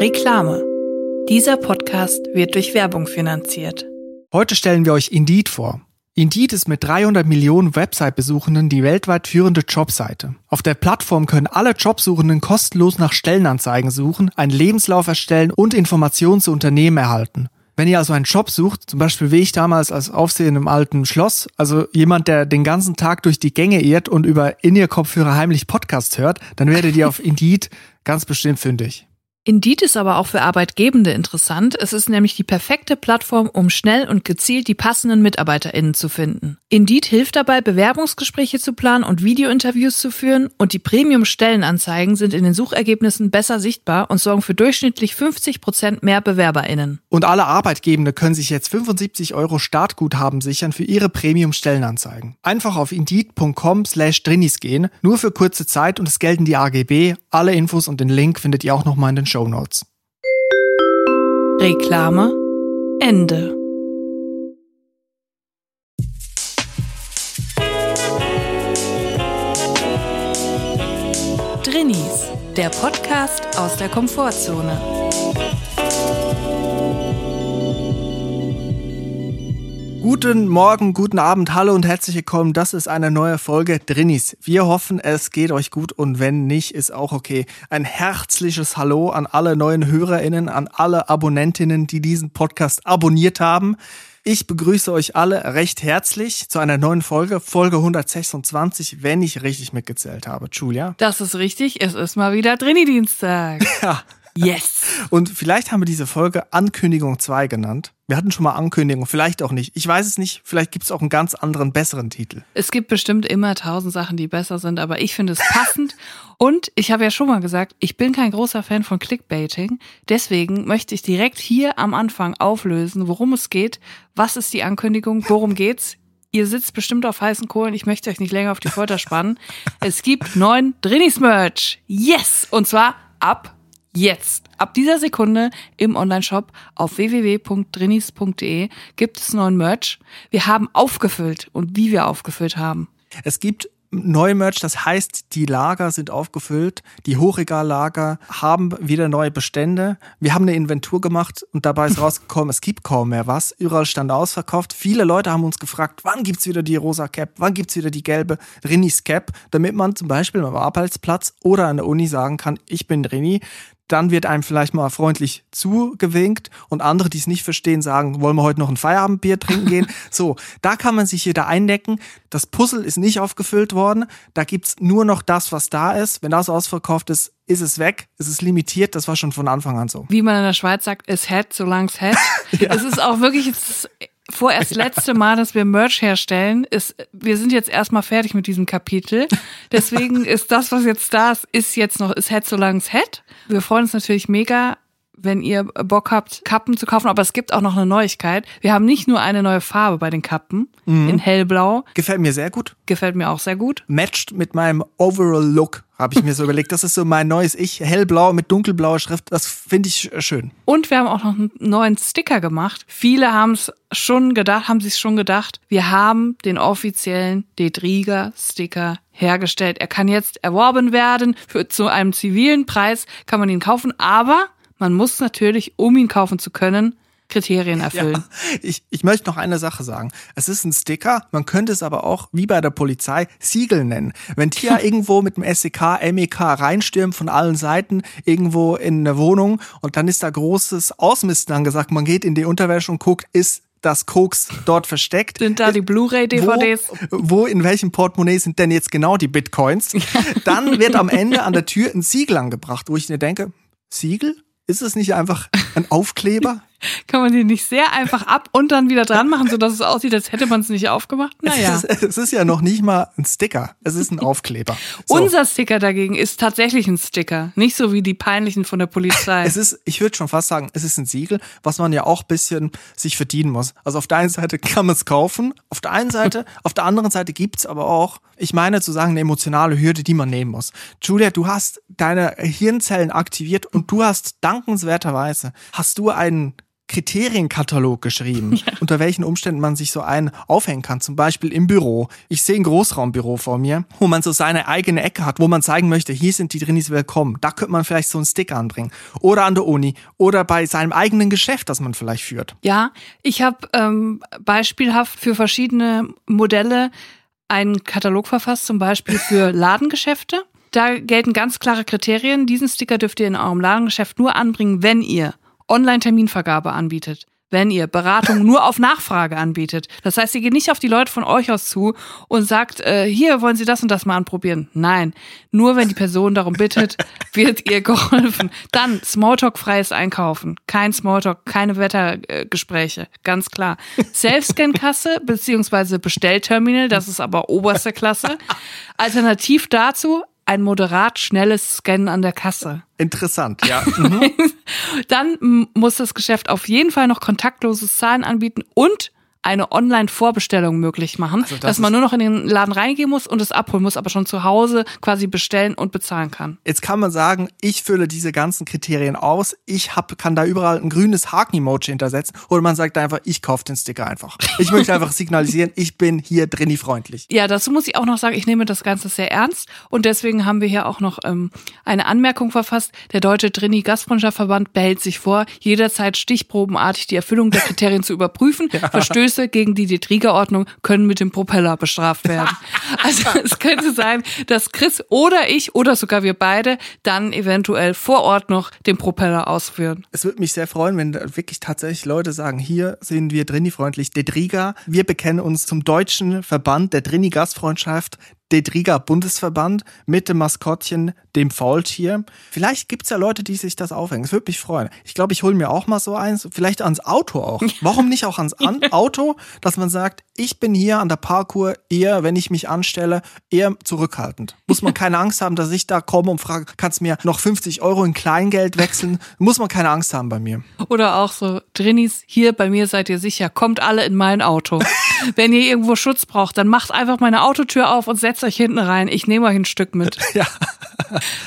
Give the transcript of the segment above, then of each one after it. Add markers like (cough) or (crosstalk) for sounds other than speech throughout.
Reklame. Dieser Podcast wird durch Werbung finanziert. Heute stellen wir euch Indeed vor. Indeed ist mit 300 Millionen Website-Besuchenden die weltweit führende Jobseite. Auf der Plattform können alle Jobsuchenden kostenlos nach Stellenanzeigen suchen, einen Lebenslauf erstellen und Informationen zu Unternehmen erhalten. Wenn ihr also einen Job sucht, zum Beispiel wie ich damals als Aufseher im alten Schloss, also jemand, der den ganzen Tag durch die Gänge irrt und über In-Ear-Kopfhörer heimlich Podcast hört, dann werdet ihr auf Indeed ganz bestimmt fündig. Indeed ist aber auch für Arbeitgebende interessant. Es ist nämlich die perfekte Plattform, um schnell und gezielt die passenden MitarbeiterInnen zu finden. Indeed hilft dabei, Bewerbungsgespräche zu planen und Videointerviews zu führen und die Premium-Stellenanzeigen sind in den Suchergebnissen besser sichtbar und sorgen für durchschnittlich 50 Prozent mehr BewerberInnen. Und alle Arbeitgebende können sich jetzt 75 Euro Startguthaben sichern für ihre Premium-Stellenanzeigen. Einfach auf indeed.com slash drinis gehen, nur für kurze Zeit und es gelten die AGB. Alle Infos und den Link findet ihr auch nochmal in den Show Notes. Reklame Ende. Drinnies, der Podcast aus der Komfortzone. Guten Morgen, guten Abend, hallo und herzlich willkommen. Das ist eine neue Folge Drinnies. Wir hoffen, es geht euch gut und wenn nicht, ist auch okay. Ein herzliches Hallo an alle neuen HörerInnen, an alle Abonnentinnen, die diesen Podcast abonniert haben. Ich begrüße euch alle recht herzlich zu einer neuen Folge, Folge 126, wenn ich richtig mitgezählt habe. Julia? Das ist richtig, es ist mal wieder Drini-Dienstag. (laughs) Ja. Yes. Und vielleicht haben wir diese Folge Ankündigung 2 genannt. Wir hatten schon mal Ankündigung, vielleicht auch nicht. Ich weiß es nicht, vielleicht gibt es auch einen ganz anderen, besseren Titel. Es gibt bestimmt immer tausend Sachen, die besser sind, aber ich finde es passend. (laughs) Und ich habe ja schon mal gesagt, ich bin kein großer Fan von Clickbaiting. Deswegen möchte ich direkt hier am Anfang auflösen, worum es geht. Was ist die Ankündigung? Worum geht's? Ihr sitzt bestimmt auf heißen Kohlen. Ich möchte euch nicht länger auf die Folter spannen. Es gibt neuen Drinnies-Merch. Yes! Und zwar ab Jetzt, ab dieser Sekunde im Onlineshop auf www.drinis.de gibt es neuen Merch. Wir haben aufgefüllt und wie wir aufgefüllt haben. Es gibt neue Merch, das heißt, die Lager sind aufgefüllt, die Hochregallager haben wieder neue Bestände. Wir haben eine Inventur gemacht und dabei ist (laughs) rausgekommen, es gibt kaum mehr was. Überall stand ausverkauft. Viele Leute haben uns gefragt, wann gibt's wieder die rosa Cap, wann gibt's wieder die gelbe Rinis Cap, damit man zum Beispiel am Arbeitsplatz oder an der Uni sagen kann, ich bin Rini dann wird einem vielleicht mal freundlich zugewinkt und andere, die es nicht verstehen, sagen, wollen wir heute noch ein Feierabendbier trinken gehen? (laughs) so, da kann man sich jeder eindecken. Das Puzzle ist nicht aufgefüllt worden. Da gibt's nur noch das, was da ist. Wenn das ausverkauft ist, ist es weg, es ist limitiert, das war schon von Anfang an so. Wie man in der Schweiz sagt, es hat, solange es hat. (laughs) ja. Es ist auch wirklich, es vorerst (laughs) letzte Mal, dass wir Merch herstellen, ist, wir sind jetzt erstmal fertig mit diesem Kapitel. Deswegen (laughs) ist das, was jetzt da ist, ist jetzt noch, ist Head solange es Head. Wir freuen uns natürlich mega, wenn ihr Bock habt, Kappen zu kaufen. Aber es gibt auch noch eine Neuigkeit. Wir haben nicht nur eine neue Farbe bei den Kappen mhm. in hellblau. Gefällt mir sehr gut. Gefällt mir auch sehr gut. Matcht mit meinem Overall Look, habe ich mir so überlegt. Das ist so mein neues Ich. Hellblau mit dunkelblauer Schrift. Das finde ich schön. Und wir haben auch noch einen neuen Sticker gemacht. Viele haben es schon gedacht, haben sich schon gedacht. Wir haben den offiziellen Dedriga Sticker hergestellt. Er kann jetzt erworben werden. Für, zu einem zivilen Preis kann man ihn kaufen. Aber man muss natürlich, um ihn kaufen zu können, Kriterien erfüllen. Ja, ich, ich möchte noch eine Sache sagen. Es ist ein Sticker, man könnte es aber auch, wie bei der Polizei, Siegel nennen. Wenn Tia (laughs) irgendwo mit dem SEK, MEK reinstürmt von allen Seiten, irgendwo in eine Wohnung und dann ist da großes Ausmisten angesagt, man geht in die Unterwäsche und guckt, ist das Koks dort versteckt. Sind da die Blu-ray-DVDs? Wo, wo, in welchem Portemonnaie sind denn jetzt genau die Bitcoins? Dann wird am Ende an der Tür ein Siegel angebracht, wo ich mir denke, Siegel? Ist es nicht einfach ein Aufkleber? (laughs) Kann man die nicht sehr einfach ab und dann wieder dran machen, sodass es aussieht, als hätte man es nicht aufgemacht? Naja. Es ist, es ist ja noch nicht mal ein Sticker. Es ist ein (laughs) Aufkleber. So. Unser Sticker dagegen ist tatsächlich ein Sticker. Nicht so wie die peinlichen von der Polizei. (laughs) Es ist, ich würde schon fast sagen, es ist ein Siegel, was man ja auch bisschen sich verdienen muss. Also auf der einen Seite kann man es kaufen, auf der einen Seite, auf der anderen Seite gibt's aber auch, ich meine zu sagen, eine emotionale Hürde, die man nehmen muss. Julia, du hast deine Hirnzellen aktiviert und du hast dankenswerterweise, hast du einen Kriterienkatalog geschrieben, (laughs) ja. unter welchen Umständen man sich so einen aufhängen kann. Zum Beispiel im Büro. Ich sehe ein Großraumbüro vor mir, wo man so seine eigene Ecke hat, wo man zeigen möchte, hier sind die Drinis willkommen. Da könnte man vielleicht so einen Sticker anbringen. Oder an der Uni. Oder bei seinem eigenen Geschäft, das man vielleicht führt. Ja, ich habe ähm, beispielhaft für verschiedene Modelle einen Katalog verfasst, zum Beispiel für (laughs) Ladengeschäfte. Da gelten ganz klare Kriterien. Diesen Sticker dürft ihr in eurem Ladengeschäft nur anbringen, wenn ihr Online-Terminvergabe anbietet, wenn ihr Beratung nur auf Nachfrage anbietet. Das heißt, ihr geht nicht auf die Leute von euch aus zu und sagt, äh, hier wollen Sie das und das mal anprobieren. Nein, nur wenn die Person darum bittet, (laughs) wird ihr geholfen. Dann Smalltalk-freies Einkaufen. Kein Smalltalk, keine Wettergespräche, ganz klar. Self-Scan-Kasse beziehungsweise Bestellterminal, das ist aber oberste Klasse. Alternativ dazu ein moderat schnelles Scannen an der Kasse. Interessant, ja. (laughs) Mhm. Dann muss das Geschäft auf jeden Fall noch kontaktloses Zahlen anbieten und eine Online-Vorbestellung möglich machen, also das dass man nur noch in den Laden reingehen muss und es abholen muss, aber schon zu Hause quasi bestellen und bezahlen kann. Jetzt kann man sagen, ich fülle diese ganzen Kriterien aus, ich hab, kann da überall ein grünes Haken-Emoji hintersetzen oder man sagt einfach, ich kaufe den Sticker einfach. Ich (laughs) möchte einfach signalisieren, ich bin hier drini freundlich. Ja, dazu muss ich auch noch sagen, ich nehme das Ganze sehr ernst und deswegen haben wir hier auch noch ähm, eine Anmerkung verfasst. Der Deutsche Drini Gastfreundschaftsverband behält sich vor, jederzeit stichprobenartig die Erfüllung der Kriterien zu überprüfen. (laughs) Ja. Verstößt Verstöße gegen die Detriga-Ordnung können mit dem Propeller bestraft werden. (laughs) Also es könnte sein, dass Chris oder ich oder sogar wir beide dann eventuell vor Ort noch den Propeller ausführen. Es würde mich sehr freuen, wenn wirklich tatsächlich Leute sagen, hier sind wir Drini-freundlich, Detriga. Wir bekennen uns zum deutschen Verband der Drini-Gastfreundschaft, Dedriga Bundesverband mit dem Maskottchen, dem Faultier. Vielleicht gibt's ja Leute, die sich das aufhängen. Es würde mich freuen. Ich glaube, ich hole mir auch mal so eins, vielleicht ans Auto auch. (laughs) Warum nicht auch ans Auto, dass man sagt, ich bin hier an der Parkour eher, wenn ich mich anstelle, eher zurückhaltend. Muss man keine Angst haben, dass ich da komme und frage, kannst mir noch 50 Euro in Kleingeld wechseln? Muss man keine Angst haben bei mir. Oder auch so, Drinis, hier bei mir seid ihr sicher, kommt alle in mein Auto. (laughs) wenn ihr irgendwo Schutz braucht, dann macht einfach meine Autotür auf und setzt setzt euch hinten rein, ich nehme euch ein Stück mit. (laughs) Ja.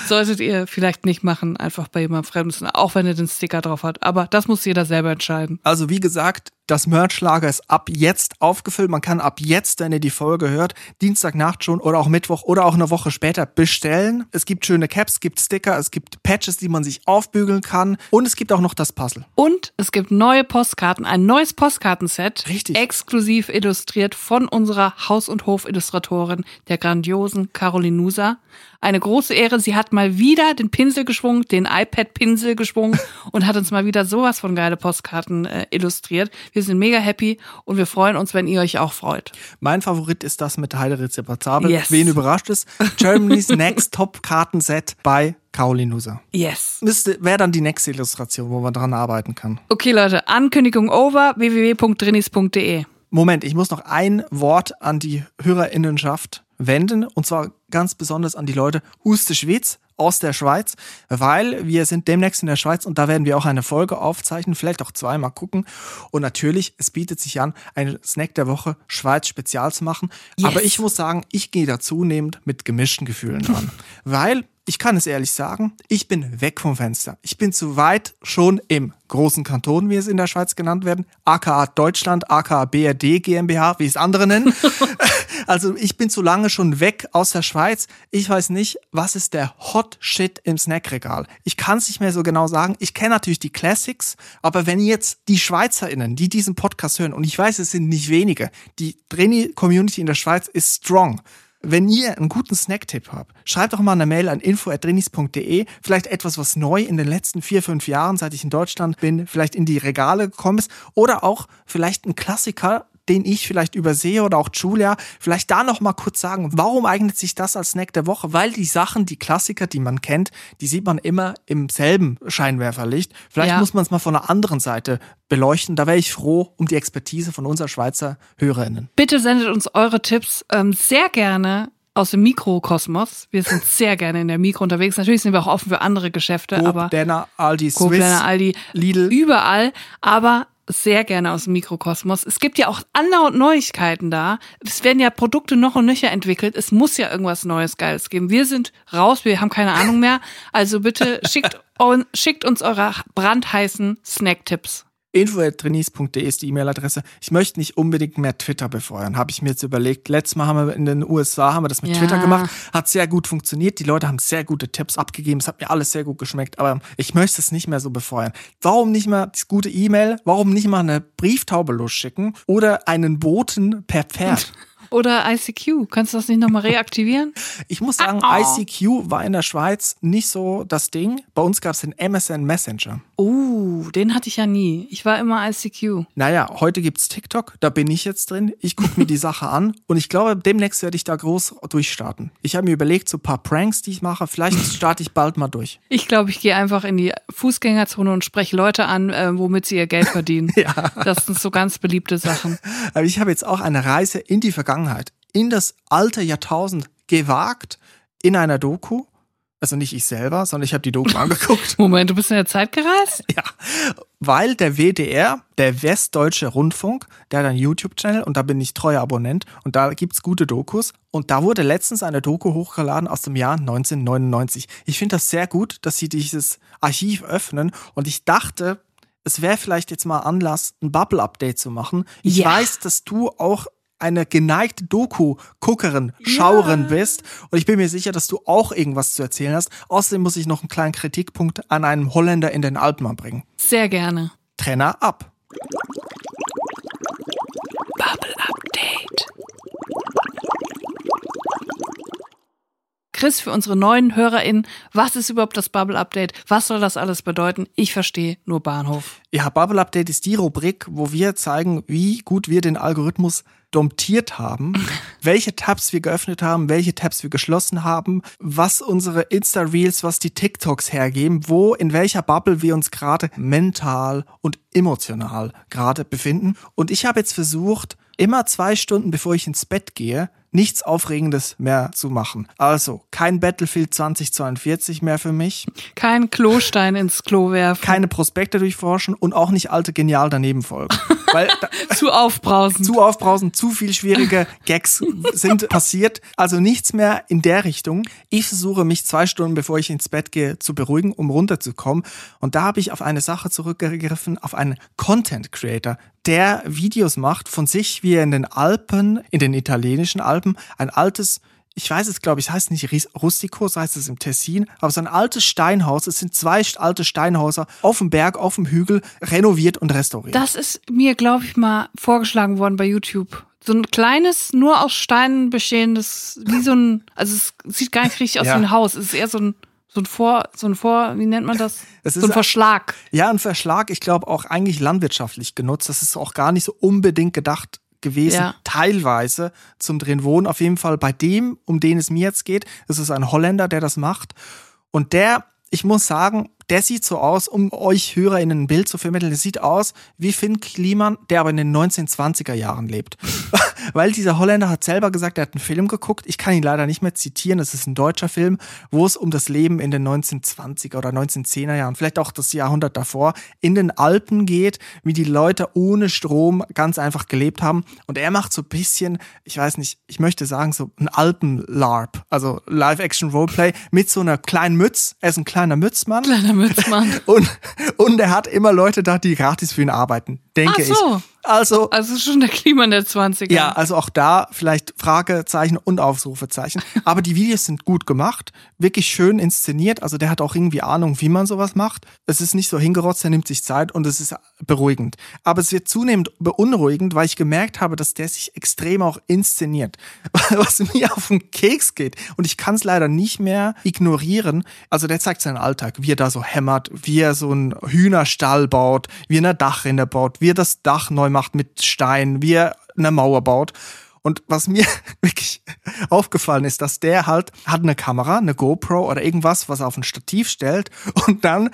Solltet ihr vielleicht nicht machen, einfach bei jemandem Fremden, auch wenn er den Sticker drauf hat. Aber das muss jeder selber entscheiden. Also wie gesagt, das Merchlager ist ab jetzt aufgefüllt. Man kann ab jetzt, wenn ihr die Folge hört, Dienstagnacht schon oder auch Mittwoch oder auch eine Woche später bestellen. Es gibt schöne Caps, es gibt Sticker, es gibt Patches, die man sich aufbügeln kann. Und es gibt auch noch das Puzzle. Und es gibt neue Postkarten, ein neues Postkartenset. Richtig. Exklusiv illustriert von unserer Haus- und Hof-Illustratorin, der grandiosen Caroline Nusa. Eine große Ehre. Sie hat mal wieder den Pinsel geschwungen, den iPad-Pinsel geschwungen (laughs) und hat uns mal wieder sowas von geile Postkarten äh, illustriert. Wir sind mega happy und wir freuen uns, wenn ihr euch auch freut. Mein Favorit ist das mit Heide Rezeptabel. Yes. Wen überrascht es? Germany's (laughs) Next Top Kartenset bei Caroline. Yes. Das wäre dann die nächste Illustration, wo man dran arbeiten kann. Okay, Leute, Ankündigung over, www.drinis.de. Moment, ich muss noch ein Wort an die Hörerinnenschaft wenden und zwar ganz besonders an die Leute Huste Schwitz aus der Schweiz, weil wir sind demnächst in der Schweiz und da werden wir auch eine Folge aufzeichnen, vielleicht auch zweimal gucken. Und natürlich, es bietet sich an, einen Snack der Woche Schweiz Spezial zu machen. Yes. Aber ich muss sagen, ich gehe da zunehmend mit gemischten Gefühlen dran. (laughs) weil ich kann es ehrlich sagen, ich bin weg vom Fenster. Ich bin zu weit schon im großen Kanton, wie es in der Schweiz genannt werden, aka Deutschland, aka BRD GmbH, wie es andere nennen. (laughs) (laughs) also ich bin zu lange schon weg aus der Schweiz. Ich weiß nicht, was ist der Hot Shit im Snackregal. Ich kann es nicht mehr so genau sagen. Ich kenne natürlich die Classics, aber wenn jetzt die SchweizerInnen, die diesen Podcast hören, und ich weiß, es sind nicht wenige, die Trainee-Community in der Schweiz ist strong. Wenn ihr einen guten Snacktipp habt, schreibt doch mal eine Mail an info.drinis.de. Vielleicht etwas, was neu in den letzten vier, fünf Jahren, seit ich in Deutschland bin, vielleicht in die Regale gekommen ist. Oder auch vielleicht ein Klassiker, den ich vielleicht übersehe oder auch Julia, vielleicht da noch mal kurz sagen, warum eignet sich das als Snack der Woche? Weil die Sachen, die Klassiker, die man kennt, die sieht man immer im selben Scheinwerferlicht. Vielleicht ja. muss man es mal von einer anderen Seite beleuchten. Da wäre ich froh um die Expertise von unserer Schweizer Hörerinnen. Bitte sendet uns eure Tipps ähm, sehr gerne aus dem Mikrokosmos. Wir sind (laughs) sehr gerne in der Mikro unterwegs. Natürlich sind wir auch offen für andere Geschäfte, Coop, aber Denner, Aldi, Coop, Swiss, Denner, Aldi, Lidl, überall. Aber sehr gerne aus dem Mikrokosmos. Es gibt ja auch andauernd Neuigkeiten da. Es werden ja Produkte noch und nöcher entwickelt. Es muss ja irgendwas Neues, Geiles geben. Wir sind raus, wir haben keine Ahnung mehr. Also bitte (laughs) schickt, schickt uns eure brandheißen Snacktipps. info.trainees.de ist die E-Mail-Adresse. Ich möchte nicht unbedingt mehr Twitter befeuern, habe ich mir jetzt überlegt. Letztes Mal haben wir in den USA haben wir das mit Ja. Twitter gemacht, hat sehr gut funktioniert. Die Leute haben sehr gute Tipps abgegeben, es hat mir alles sehr gut geschmeckt, aber ich möchte es nicht mehr so befeuern. Warum nicht mal das gute E-Mail? Warum nicht mal eine Brieftaube losschicken oder einen Boten per Pferd? (laughs) Oder ICQ. Kannst du das nicht nochmal reaktivieren? Ich muss sagen, Ah, ICQ war in der Schweiz nicht so das Ding. Bei uns gab es den MSN Messenger. Oh, den hatte ich ja nie. Ich war immer ICQ. Naja, heute gibt's TikTok, da bin ich jetzt drin. Ich gucke mir die Sache an und ich glaube, demnächst werde ich da groß durchstarten. Ich habe mir überlegt, so ein paar Pranks, die ich mache, vielleicht starte ich bald mal durch. (laughs) Ich glaube, ich gehe einfach in die Fußgängerzone und spreche Leute an, äh, womit sie ihr Geld verdienen. (laughs) Ja. Das sind so ganz beliebte Sachen. Aber ich habe jetzt auch eine Reise in die Vergangenheit, in das alte Jahrtausend gewagt, in einer Doku. Also nicht ich selber, sondern ich habe die Doku (laughs) angeguckt. Moment, du bist in der Zeit gereist? (laughs) Ja, weil der WDR, der Westdeutsche Rundfunk, der hat einen YouTube-Channel und da bin ich treuer Abonnent und da gibt's gute Dokus. Und da wurde letztens eine Doku hochgeladen aus dem Jahr 1999. Ich finde das sehr gut, dass sie dieses Archiv öffnen und ich dachte, es wäre vielleicht jetzt mal Anlass, ein Bubble-Update zu machen. Ich Ja. weiß, dass du auch eine geneigte Doku-Guckerin, Schauerin bist. Und ich bin mir sicher, dass du auch irgendwas zu erzählen hast. Außerdem muss ich noch einen kleinen Kritikpunkt an einem Holländer in den Alpen anbringen. Sehr gerne. Trenner ab. Bubble Update. Chris, für unsere neuen HörerInnen, was ist überhaupt das Bubble Update? Was soll das alles bedeuten? Ich verstehe nur Bahnhof. Ja, Bubble Update ist die Rubrik, wo wir zeigen, wie gut wir den Algorithmus domptiert haben, (laughs) welche Tabs wir geöffnet haben, welche Tabs wir geschlossen haben, was unsere Insta-Reels, was die TikToks hergeben, wo, in welcher Bubble wir uns gerade mental und emotional gerade befinden. Und ich habe jetzt versucht, immer zwei Stunden bevor ich ins Bett gehe, nichts Aufregendes mehr zu machen. Also kein Battlefield 2042 mehr für mich, Kein Klostein ins Klo werfen. keine Prospekte durchforschen und auch nicht alte genial daneben folgen. (laughs) Weil Zu aufbrausend. zu aufbrausend, zu viel schwierige Gags sind (laughs) passiert. Also nichts mehr in der Richtung. Ich versuche mich zwei Stunden bevor ich ins Bett gehe zu beruhigen, um runterzukommen. Und da habe ich auf eine Sache zurückgegriffen, auf einen Content Creator, der Videos macht von sich, wie er in den Alpen, in den italienischen Alpen, ein altes ich weiß es, glaube ich, es heißt nicht Rustico, es heißt es im Tessin, aber so ein altes Steinhaus, es sind zwei alte Steinhäuser auf dem Berg, auf dem Hügel, renoviert und restauriert. Das ist mir, glaube ich, mal vorgeschlagen worden bei YouTube. So ein kleines, nur aus Steinen bestehendes, wie so ein, also es sieht gar nicht richtig aus Ja. wie ein Haus. Es ist eher so ein, so ein Vor, so ein Vor, wie nennt man das? (laughs) Es so ein Verschlag. Ja, ein Verschlag, ich glaube auch eigentlich landwirtschaftlich genutzt. Das ist auch gar nicht so unbedingt gedacht gewesen, Ja. teilweise zum drin wohnen. Auf jeden Fall bei dem, um den es mir jetzt geht, ist ein Holländer, der das macht. Und der, ich muss sagen, der sieht so aus, um euch HörerInnen ein Bild zu vermitteln, der sieht aus wie Finn Kliman, der aber in den 1920er Jahren lebt. (laughs) Weil dieser Holländer hat selber gesagt, er hat einen Film geguckt. Ich kann ihn leider nicht mehr zitieren. Das ist ein deutscher Film, wo es um das Leben in den 1920er oder 1910er Jahren, vielleicht auch das Jahrhundert davor, in den Alpen geht, wie die Leute ohne Strom ganz einfach gelebt haben. Und er macht so ein bisschen, ich weiß nicht, ich möchte sagen, so ein Alpen-LARP, also Live-Action-Roleplay mit so einer kleinen Mütz. Er ist ein kleiner Mützmann. Kleiner Mützmann. (laughs) Und, und er hat immer Leute da, die gratis für ihn arbeiten, denke Ach so. ich. Also, Also schon der Klima der 20er. ja, also auch da vielleicht Fragezeichen und Ausrufezeichen. (laughs) Aber die Videos sind gut gemacht, wirklich schön inszeniert. Also der hat auch irgendwie Ahnung, wie man sowas macht. Es ist nicht so hingerotzt, er nimmt sich Zeit und es ist beruhigend. Aber es wird zunehmend beunruhigend, weil ich gemerkt habe, dass der sich extrem auch inszeniert. (laughs) Was mir auf den Keks geht. Und ich kann es leider nicht mehr ignorieren. Also der zeigt seinen Alltag, wie er da so hämmert, wie er so einen Hühnerstall baut, wie er eine Dachrinne baut, wie er das Dach neu macht mit Stein, wie er eine Mauer baut. Und was mir (laughs) wirklich aufgefallen ist, dass der halt hat eine Kamera, eine GoPro oder irgendwas, was er auf ein Stativ stellt (laughs) und dann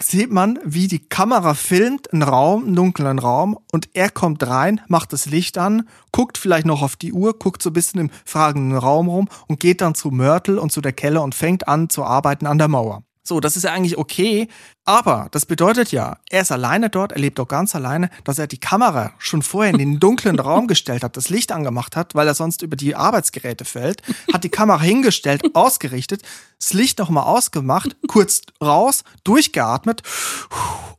sieht man, wie die Kamera filmt einen Raum, einen dunklen Raum und er kommt rein, macht das Licht an, guckt vielleicht noch auf die Uhr, guckt so ein bisschen im fragenden Raum rum und geht dann zu Mörtel und zu der Kelle und fängt an zu arbeiten an der Mauer. So, das ist ja eigentlich okay, aber das bedeutet ja, er ist alleine dort, er lebt auch ganz alleine, dass er die Kamera schon vorher in den (laughs) dunklen Raum gestellt hat, das Licht angemacht hat, weil er sonst über die Arbeitsgeräte fällt, hat die Kamera hingestellt, (laughs) ausgerichtet, das Licht nochmal ausgemacht, kurz raus, durchgeatmet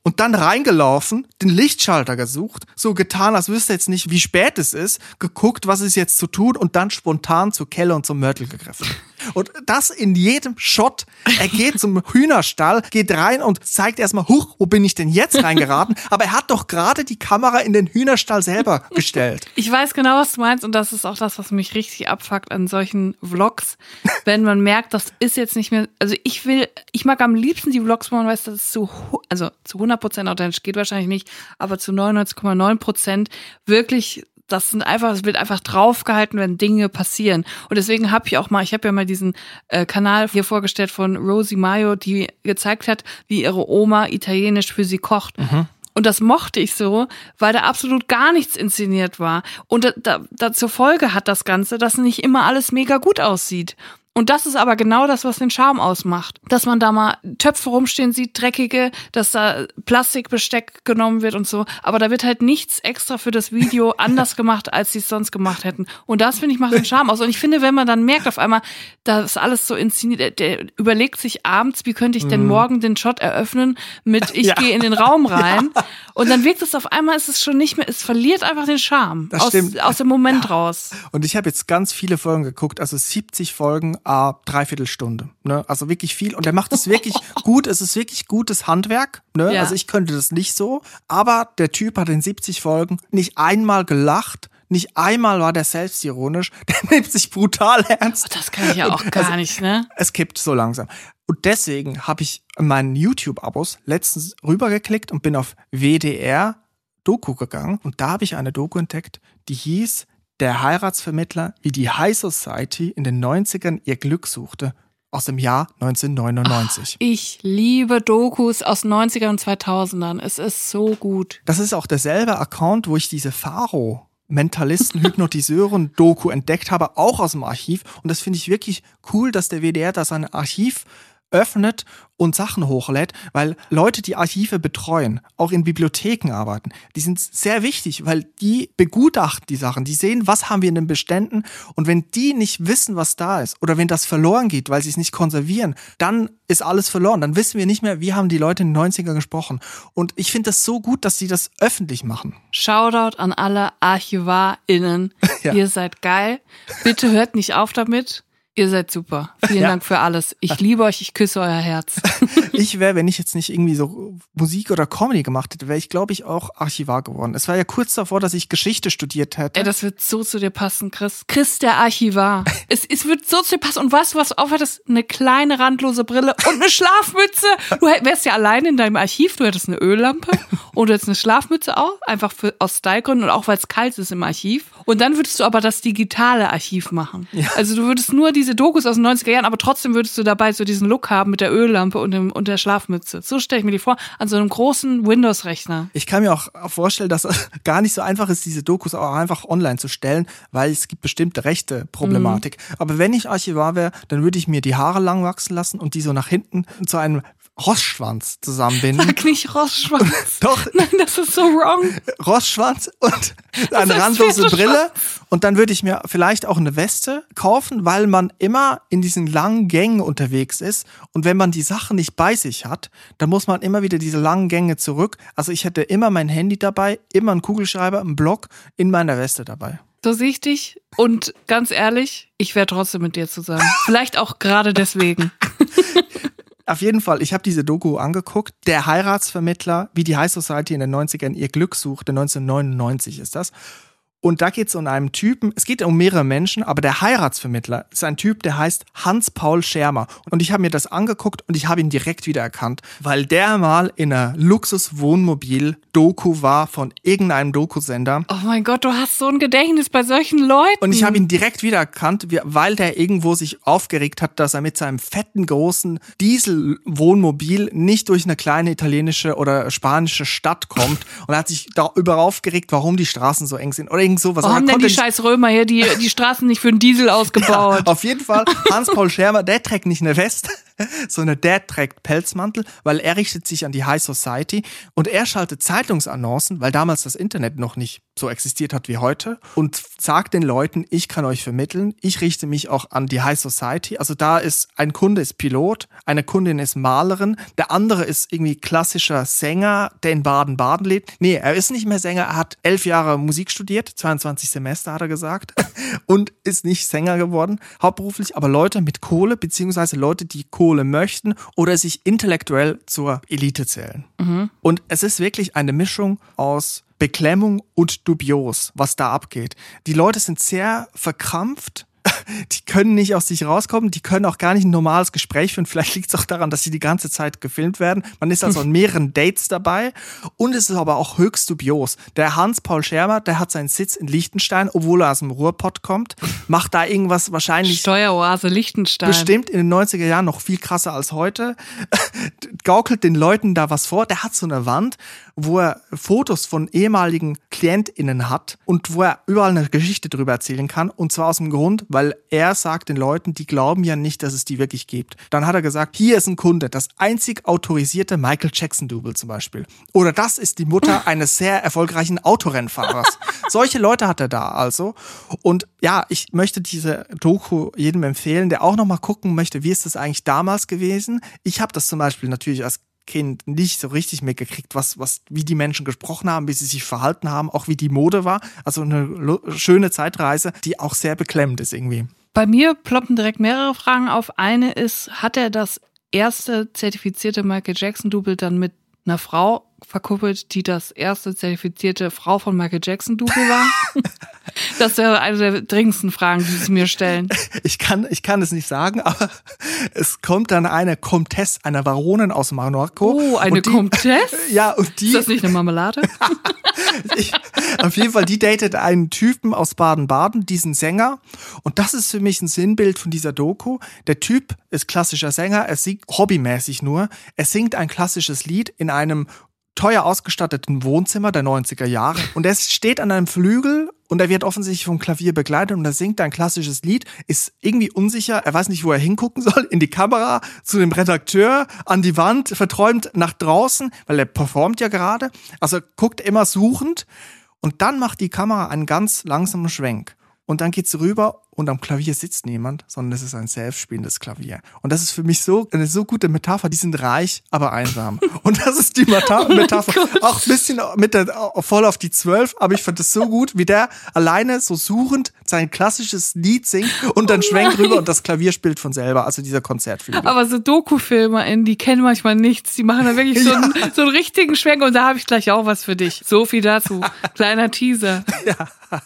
und dann reingelaufen, den Lichtschalter gesucht, so getan, als wüsste jetzt nicht, wie spät es ist, geguckt, was ist jetzt zu tun und dann spontan zu Kelle und zum Mörtel gegriffen. Und das in jedem Shot. Er geht zum Hühnerstall, geht rein und zeigt erstmal, huch, wo bin ich denn jetzt reingeraten? (laughs) Aber er hat doch gerade die Kamera in den Hühnerstall selber (laughs) gestellt. Ich weiß genau, was du meinst und das ist auch das, was mich richtig abfuckt an solchen Vlogs, wenn man merkt, das ist jetzt nicht mehr, also ich will, ich mag am liebsten die Vlogs, wo man weiß, dass es zu, also zu 100% authentisch geht wahrscheinlich nicht, aber zu 99,9% wirklich das sind einfach, es wird einfach draufgehalten, wenn Dinge passieren. Und deswegen habe ich auch mal, ich habe ja mal diesen äh, Kanal hier vorgestellt von Rosie Mayo, die gezeigt hat, wie ihre Oma italienisch für sie kocht. Mhm. Und das mochte ich so, weil da absolut gar nichts inszeniert war. Und da, da, da zur Folge hat das Ganze, dass nicht immer alles mega gut aussieht. Und das ist aber genau das, was den Charme ausmacht. Dass man da mal Töpfe rumstehen sieht, dreckige, dass da Plastikbesteck genommen wird und so. Aber da wird halt nichts extra für das Video (laughs) anders gemacht, als sie es sonst gemacht hätten. Und das, finde ich, macht den Charme aus. Und ich finde, wenn man dann merkt auf einmal, dass alles so inszeniert, der, überlegt sich abends, wie könnte ich denn mhm. morgen den Shot eröffnen mit (laughs) ich ja. gehe in den Raum (laughs) rein. Ja. Und dann wirkt es auf einmal, ist es schon nicht mehr, es verliert einfach den Charme. Das aus, stimmt. aus dem Moment ja. raus. Und ich habe jetzt ganz viele Folgen geguckt, also 70 Folgen a dreiviertel Stunde. Ne? Also wirklich viel. Und er macht es wirklich (laughs) gut. Es ist wirklich gutes Handwerk. Ne? Ja. Also ich könnte das nicht so. Aber der Typ hat in 70 Folgen nicht einmal gelacht. Nicht einmal war der selbstironisch, (laughs) der nimmt sich brutal ernst. Oh, das kann ich ja auch gar also, nicht, ne? Es kippt so langsam. Und deswegen habe ich meinen YouTube-Abos letztens rübergeklickt und bin auf WDR Doku gegangen. Und da habe ich eine Doku entdeckt, die hieß der Heiratsvermittler, wie die High Society in den 90ern ihr Glück suchte, aus dem Jahr 1999. Ach, ich liebe Dokus aus 90ern und 2000ern. Es ist so gut. Das ist auch derselbe Account, wo ich diese Faro Mentalisten, Hypnotiseuren Doku entdeckt habe, auch aus dem Archiv. Und das finde ich wirklich cool, dass der WDR da sein Archiv öffnet und Sachen hochlädt, weil Leute, die Archive betreuen, auch in Bibliotheken arbeiten, die sind sehr wichtig, weil die begutachten die Sachen, die sehen, was haben wir in den Beständen. Und wenn die nicht wissen, was da ist oder wenn das verloren geht, weil sie es nicht konservieren, dann ist alles verloren, dann wissen wir nicht mehr, wie haben die Leute in den 90er gesprochen. Und ich finde das so gut, dass sie das öffentlich machen. Shoutout an alle ArchivarInnen, (laughs) ja. ihr seid geil, bitte hört nicht auf damit, Ihr seid super. Vielen ja. Dank für alles. Ich liebe euch, ich küsse euer Herz. (laughs) ich wäre, wenn ich jetzt nicht irgendwie so Musik oder Comedy gemacht hätte, wäre ich, glaube ich, auch Archivar geworden. Es war ja kurz davor, dass ich Geschichte studiert hätte. Ey, das wird so zu dir passen, Chris. Chris, der Archivar. (laughs) es, es wird so zu dir passen. Und weißt du, was du aufhättest? Eine kleine randlose Brille und eine Schlafmütze. Du wärst ja allein in deinem Archiv. Du hättest eine Öllampe (laughs) und du hättest eine Schlafmütze auch. Einfach für, aus Stylegründen und auch, weil es kalt ist im Archiv. Und dann würdest du aber das digitale Archiv machen. Ja. Also du würdest nur die diese Dokus aus den 90er Jahren, aber trotzdem würdest du dabei so diesen Look haben mit der Öllampe und, dem, und der Schlafmütze. So stelle ich mir die vor, an so einem großen Windows-Rechner. Ich kann mir auch vorstellen, dass es (laughs) gar nicht so einfach ist, diese Dokus auch einfach online zu stellen, weil es gibt bestimmte rechte Problematik. Mhm. Aber wenn ich Archivar wäre, dann würde ich mir die Haare lang wachsen lassen und die so nach hinten zu einem Rossschwanz (laughs) zusammenbinden. Sag nicht Rossschwanz. (laughs) Doch. Nein, das ist so wrong. Rossschwanz und eine randlose Brille. Und dann würde ich mir vielleicht auch eine Weste kaufen, weil man immer in diesen langen Gängen unterwegs ist. Und wenn man die Sachen nicht bei sich hat, dann muss man immer wieder diese langen Gänge zurück. Also ich hätte immer mein Handy dabei, immer einen Kugelschreiber, einen Block in meiner Weste dabei. So sehe ich dich. Und ganz ehrlich, ich wäre trotzdem mit dir zusammen. Vielleicht auch gerade deswegen. (laughs) Auf jeden Fall, ich habe diese Doku angeguckt. Der Heiratsvermittler, wie die High Society in den 90ern ihr Glück suchte, 1999 ist das. Und da geht es um einen Typen, es geht um mehrere Menschen, aber der Heiratsvermittler ist ein Typ, der heißt Hans-Paul Schermer. Und ich habe mir das angeguckt und ich habe ihn direkt wiedererkannt, weil der mal in einer Luxus-Wohnmobil-Doku war von irgendeinem Dokusender. Oh mein Gott, du hast so ein Gedächtnis bei solchen Leuten. Und ich habe ihn direkt wiedererkannt, weil der irgendwo sich aufgeregt hat, dass er mit seinem fetten, großen Diesel-Wohnmobil nicht durch eine kleine italienische oder spanische Stadt kommt. Und er hat sich darüber aufgeregt, warum die Straßen so eng sind. Oder irgend sowas. Warum denn die scheiß Römer hier die, die Straßen nicht für einen Diesel (laughs) ausgebaut? Ja, auf jeden Fall, Hans-Paul Schermer, der trägt nicht eine (laughs) Weste, sondern der trägt Pelzmantel, weil er richtet sich an die High Society und er schaltet Zeitungsannoncen, weil damals das Internet noch nicht so existiert hat wie heute und sagt den Leuten, ich kann euch vermitteln, ich richte mich auch an die High Society. Also da ist ein Kunde ist Pilot, eine Kundin ist Malerin, der andere ist irgendwie klassischer Sänger, der in Baden-Baden lebt. Nee, er ist nicht mehr Sänger, er hat elf Jahre Musik studiert, 22 Semester hat er gesagt (laughs) und ist nicht Sänger geworden, hauptberuflich, aber Leute mit Kohle, beziehungsweise Leute, die Kohle möchten oder sich intellektuell zur Elite zählen. Mhm. Und es ist wirklich eine Mischung aus Beklemmung und dubios, was da abgeht. Die Leute sind sehr verkrampft (laughs) die können nicht aus sich rauskommen, die können auch gar nicht ein normales Gespräch führen. Vielleicht liegt es auch daran, dass sie die ganze Zeit gefilmt werden. Man ist also an mehreren Dates dabei und es ist aber auch höchst dubios. Der Hans-Paul Schermer, der hat seinen Sitz in Liechtenstein, obwohl er aus dem Ruhrpott kommt, macht da irgendwas wahrscheinlich. Steueroase Liechtenstein. Bestimmt in den 90er Jahren noch viel krasser als heute. (laughs) Gaukelt den Leuten da was vor. Der hat so eine Wand, wo er Fotos von ehemaligen KlientInnen hat und wo er überall eine Geschichte drüber erzählen kann. Und zwar aus dem Grund, weil er sagt den Leuten, die glauben ja nicht, dass es die wirklich gibt. Dann hat er gesagt, hier ist ein Kunde, das einzig autorisierte Michael Jackson-Double zum Beispiel. Oder das ist die Mutter (laughs) eines sehr erfolgreichen Autorennfahrers. Solche Leute hat er da also. Und ja, ich möchte diese Doku jedem empfehlen, der auch nochmal gucken möchte, wie ist das eigentlich damals gewesen. Ich habe das zum Beispiel natürlich als Kind nicht so richtig mitgekriegt, was, was, wie die Menschen gesprochen haben, wie sie sich verhalten haben, auch wie die Mode war. Also eine schöne Zeitreise, die auch sehr beklemmend ist irgendwie. Bei mir ploppen direkt mehrere Fragen auf. Eine ist, hat er das erste zertifizierte Michael Jackson-Double dann mit einer Frau verkuppelt, die das erste zertifizierte Frau von Michael Jackson Double war? (laughs) das wäre eine der dringendsten Fragen, die sie mir stellen. Ich kann, ich kann es nicht sagen, aber es kommt dann eine Comtesse, eine Baronin aus Marokko. Oh, eine die, Comtesse? (laughs) Ja, und die. Ist das nicht eine Marmelade? (laughs) ich, auf jeden Fall, die datet einen Typen aus Baden-Baden, diesen Sänger. Und das ist für mich ein Sinnbild von dieser Doku. Der Typ ist klassischer Sänger, er singt hobbymäßig nur. Er singt ein klassisches Lied in einem teuer ausgestatteten Wohnzimmer der 90er Jahre. Und er steht an einem Flügel und er wird offensichtlich vom Klavier begleitet und er singt ein klassisches Lied, ist irgendwie unsicher, er weiß nicht, wo er hingucken soll, in die Kamera, zu dem Redakteur, an die Wand, verträumt nach draußen, weil er performt ja gerade, also guckt immer suchend. Und dann macht die Kamera einen ganz langsamen Schwenk und dann geht's rüber und am Klavier sitzt niemand, sondern es ist ein selbstspielendes Klavier. Und das ist für mich so eine so gute Metapher. Die sind reich, aber einsam. (laughs) Und das ist die Meta oh Metapher. Oh auch ein bisschen mit der, voll auf die Zwölf, aber ich fand das so gut, wie der alleine so suchend sein klassisches Lied singt und dann oh schwenkt rüber und das Klavier spielt von selber. Also dieser Konzertfilm. Aber so Doku-Filme, die kennen manchmal nichts. Die machen da wirklich so, (laughs) ja. einen, so einen richtigen Schwenk und da habe ich gleich auch was für dich. So viel dazu. (laughs) Kleiner Teaser. Ja.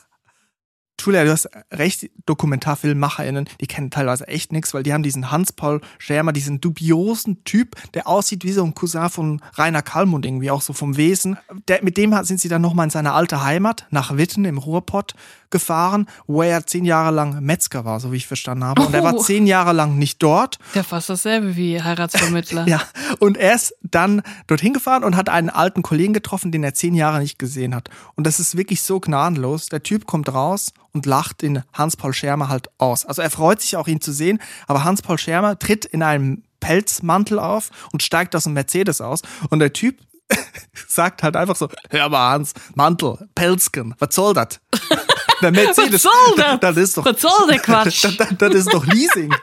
Julia, du hast recht, DokumentarfilmmacherInnen, die kennen teilweise echt nichts, weil die haben diesen Hans-Paul Schermer, diesen dubiosen Typ, der aussieht wie so ein Cousin von Rainer Kallmund irgendwie, auch so vom Wesen. Der, mit dem sind sie dann nochmal in seine alte Heimat, nach Witten im Ruhrpott, gefahren, wo er zehn Jahre lang Metzger war, so wie ich verstanden habe. Und er war oh. zehn Jahre lang nicht dort. Ja, fast dasselbe wie Heiratsvermittler. (laughs) ja, und er ist dann dorthin gefahren und hat einen alten Kollegen getroffen, den er zehn Jahre nicht gesehen hat. Und das ist wirklich so gnadenlos. Der Typ kommt raus und lacht den Hans-Paul Schermer halt aus. Also er freut sich auch, ihn zu sehen, aber Hans-Paul Schermer tritt in einem Pelzmantel auf und steigt aus dem Mercedes aus. Und der Typ (laughs) sagt halt einfach so, hör mal Hans, Mantel, Pelzken, was soll das? (laughs) (laughs) Der Mercedes, was soll das? Das ist doch, was soll der (laughs) Quatsch? Das, das, das ist doch Leasing.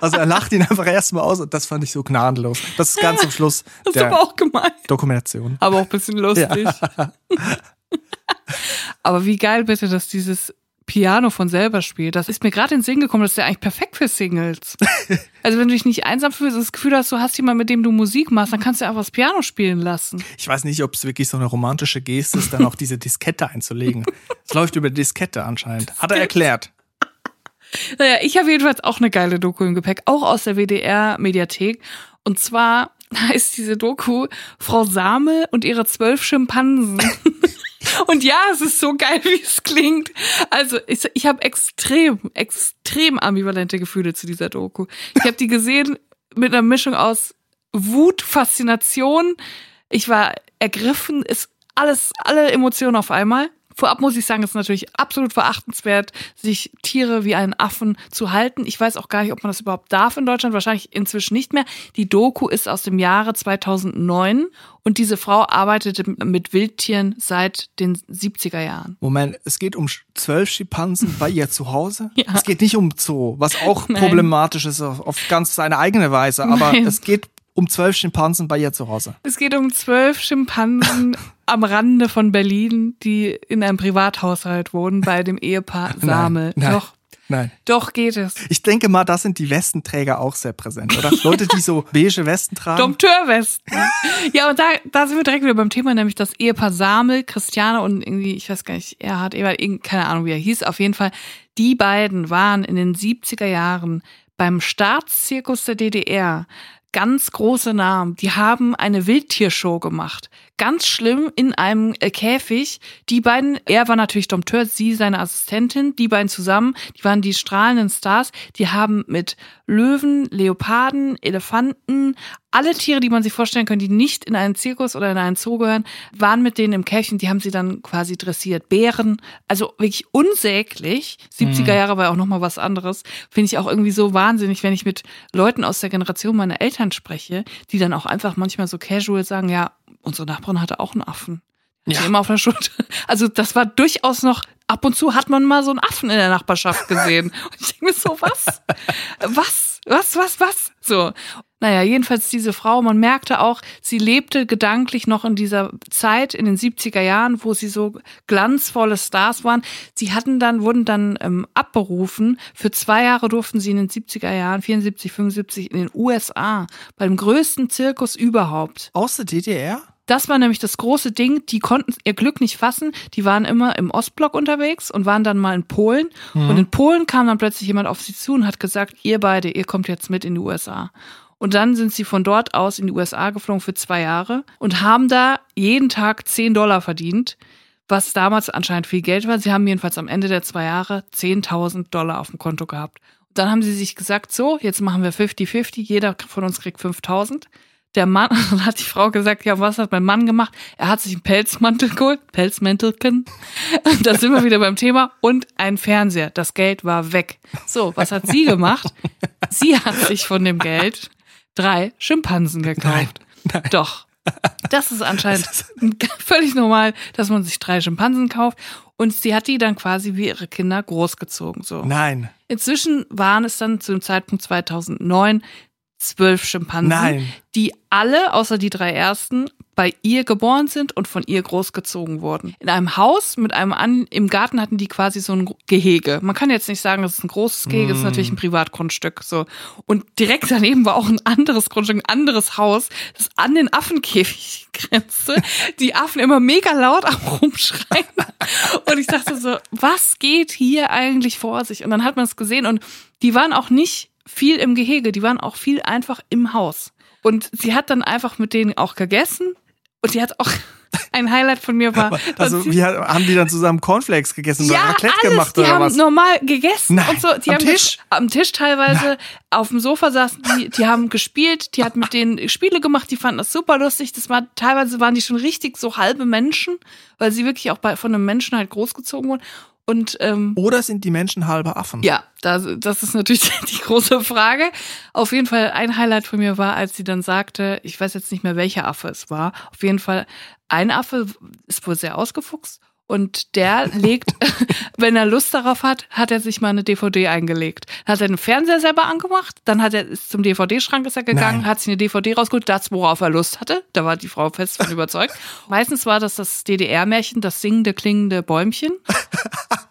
Also er lacht ihn einfach erstmal aus und das fand ich so gnadenlos. Das ist ganz zum Schluss (laughs) das ist aber auch gemein. Dokumentation. Aber auch ein bisschen lustig. Ja. aber wie geil bitte, dass dieses Piano von selber spielt. Das ist mir gerade in den Sinn gekommen, das ist ja eigentlich perfekt für Singles. (laughs) also wenn du dich nicht einsam fühlst, das Gefühl hast, du hast jemanden, mit dem du Musik machst, dann kannst du einfach das Piano spielen lassen. Ich weiß nicht, ob es wirklich so eine romantische Geste ist, dann auch diese Diskette einzulegen. Es läuft über Diskette anscheinend. Hat er erklärt. Naja, ich habe jedenfalls auch eine geile Doku im Gepäck, auch aus der WDR-Mediathek. Und zwar (laughs) heißt diese Doku Frau Same und ihre zwölf Schimpansen. (laughs) Und ja, es ist so geil, (laughs) wie es klingt. Also ich, ich habe extrem, extrem ambivalente Gefühle zu dieser Doku. Ich habe die gesehen mit einer Mischung aus Wut, Faszination. Ich war ergriffen, ist alles, alle Emotionen auf einmal. Vorab muss ich sagen, es ist natürlich absolut verachtenswert, sich Tiere wie einen Affen zu halten. Ich weiß auch gar nicht, ob man das überhaupt darf in Deutschland. Wahrscheinlich inzwischen nicht mehr. Die Doku ist aus dem Jahre 2009 und diese Frau arbeitete mit Wildtieren seit den 70er Jahren. Moment, es geht um zwölf Schimpansen bei ihr zu Hause? (laughs) Ja. Es geht nicht um Zoo, was auch Nein. problematisch ist auf ganz seine eigene Weise, aber Nein. es geht um zwölf Schimpansen bei ihr zu Hause. Es geht um zwölf Schimpansen (laughs) am Rande von Berlin, die in einem Privathaushalt wohnen, bei dem Ehepaar (laughs) Samel. Nein, nein. Doch. Nein. Doch geht es. Ich denke mal, da sind die Westenträger auch sehr präsent, oder? (laughs) Leute, die so beige Westen tragen. Dompteurwesten. ja, und da, da sind wir direkt wieder beim Thema, nämlich das Ehepaar Samel, Christiane und irgendwie, ich weiß gar nicht, er hat Ewald, keine Ahnung, wie er hieß. Auf jeden Fall, die beiden waren in den 70er Jahren beim Staatszirkus der DDR ganz große Namen. Die haben eine Wildtiershow gemacht. Ganz schlimm in einem äh, Käfig. Die beiden, er war natürlich Dompteur, sie seine Assistentin, die beiden zusammen, die waren die strahlenden Stars. Die haben mit Löwen, Leoparden, Elefanten, alle Tiere, die man sich vorstellen kann, die nicht in einen Zirkus oder in einen Zoo gehören, waren mit denen im Käfchen, die haben sie dann quasi dressiert. Bären, also wirklich unsäglich. 70er mhm. Jahre war auch nochmal was anderes. Finde ich auch irgendwie so wahnsinnig, wenn ich mit Leuten aus der Generation meiner Eltern spreche, die dann auch einfach manchmal so casual sagen, ja, unsere Nachbarin hatte auch einen Affen. Ja. Immer auf der Schulter. Also das war durchaus noch, ab und zu hat man mal so einen Affen in der Nachbarschaft gesehen. (laughs) Und ich denke mir so, was? Was? Was, was, was? So. Naja, jedenfalls diese Frau, man merkte auch, sie lebte gedanklich noch in dieser Zeit, in den 70er Jahren, wo sie so glanzvolle Stars waren. Sie hatten dann, wurden dann ähm, abberufen. Für zwei Jahre durften sie in den 70er Jahren, 74, 75, in den USA, beim größten Zirkus überhaupt. Aus der DDR? Das war nämlich das große Ding. Die konnten ihr Glück nicht fassen. Die waren immer im Ostblock unterwegs und waren dann mal in Polen. Mhm. Und in Polen kam dann plötzlich jemand auf sie zu und hat gesagt, ihr beide, ihr kommt jetzt mit in die USA. Und dann sind sie von dort aus in die USA geflogen für zwei Jahre und haben da jeden Tag 10 Dollar verdient, was damals anscheinend viel Geld war. Sie haben jedenfalls am Ende der zwei Jahre 10.000 Dollar auf dem Konto gehabt. Und dann haben sie sich gesagt, so, jetzt machen wir 50-50, jeder von uns kriegt 5.000 der Mann, (laughs) dann hat die Frau gesagt, ja, was hat mein Mann gemacht? Er hat sich einen Pelzmantel geholt, Pelzmäntelchen. (laughs) Da sind wir wieder beim Thema. Und ein Fernseher. Das Geld war weg. So, was hat sie gemacht? Sie hat sich von dem Geld drei Schimpansen gekauft. Nein, nein. Doch. Das ist anscheinend völlig normal, dass man sich drei Schimpansen kauft. Und sie hat die dann quasi wie ihre Kinder großgezogen. So. Nein. Inzwischen waren es dann zu dem Zeitpunkt 2009 zwölf Schimpansen, Nein. die alle, außer die drei ersten, bei ihr geboren sind und von ihr großgezogen wurden. In einem Haus mit einem an, im Garten hatten die quasi so ein Gehege. Man kann jetzt nicht sagen, das ist ein großes Gehege, mm. ist natürlich ein Privatgrundstück, so. Und direkt daneben war auch ein anderes Grundstück, ein anderes Haus, das an den Affenkäfig (laughs) grenzte. Die Affen immer mega laut am rumschreien. Und ich dachte so, was geht hier eigentlich vor sich? Und dann hat man es gesehen und die waren auch nicht viel im Gehege, die waren auch viel einfach im Haus. Und sie hat dann einfach mit denen auch gegessen und sie hat auch (laughs) ein Highlight von mir war. Also, wie haben die dann zusammen Cornflakes gegessen ja, oder Raclette alles. gemacht die oder haben was? normal gegessen Nein, und so. Die am haben Tisch? Am Tisch teilweise, Nein. auf dem Sofa saßen die, die haben gespielt, die hat mit denen Spiele gemacht, die fanden das super lustig. Das war, teilweise waren die schon richtig so halbe Menschen, weil sie wirklich auch bei, von einem Menschen halt großgezogen wurden. Und, ähm, Oder sind die Menschen halbe Affen? Ja, das, das ist natürlich (laughs) die große Frage. Auf jeden Fall ein Highlight von mir war, als sie dann sagte, ich weiß jetzt nicht mehr, welcher Affe es war. Auf jeden Fall, ein Affe ist wohl sehr ausgefuchst und der legt, (laughs) wenn er Lust darauf hat, hat er sich mal eine DVD eingelegt. Hat er den Fernseher selber angemacht, dann hat er ist zum DVD-Schrank ist er gegangen, Nein. hat sich eine DVD rausgeholt, das worauf er Lust hatte. Da war die Frau fest von überzeugt. (laughs) Meistens war das das DDR-Märchen, das singende, klingende Bäumchen.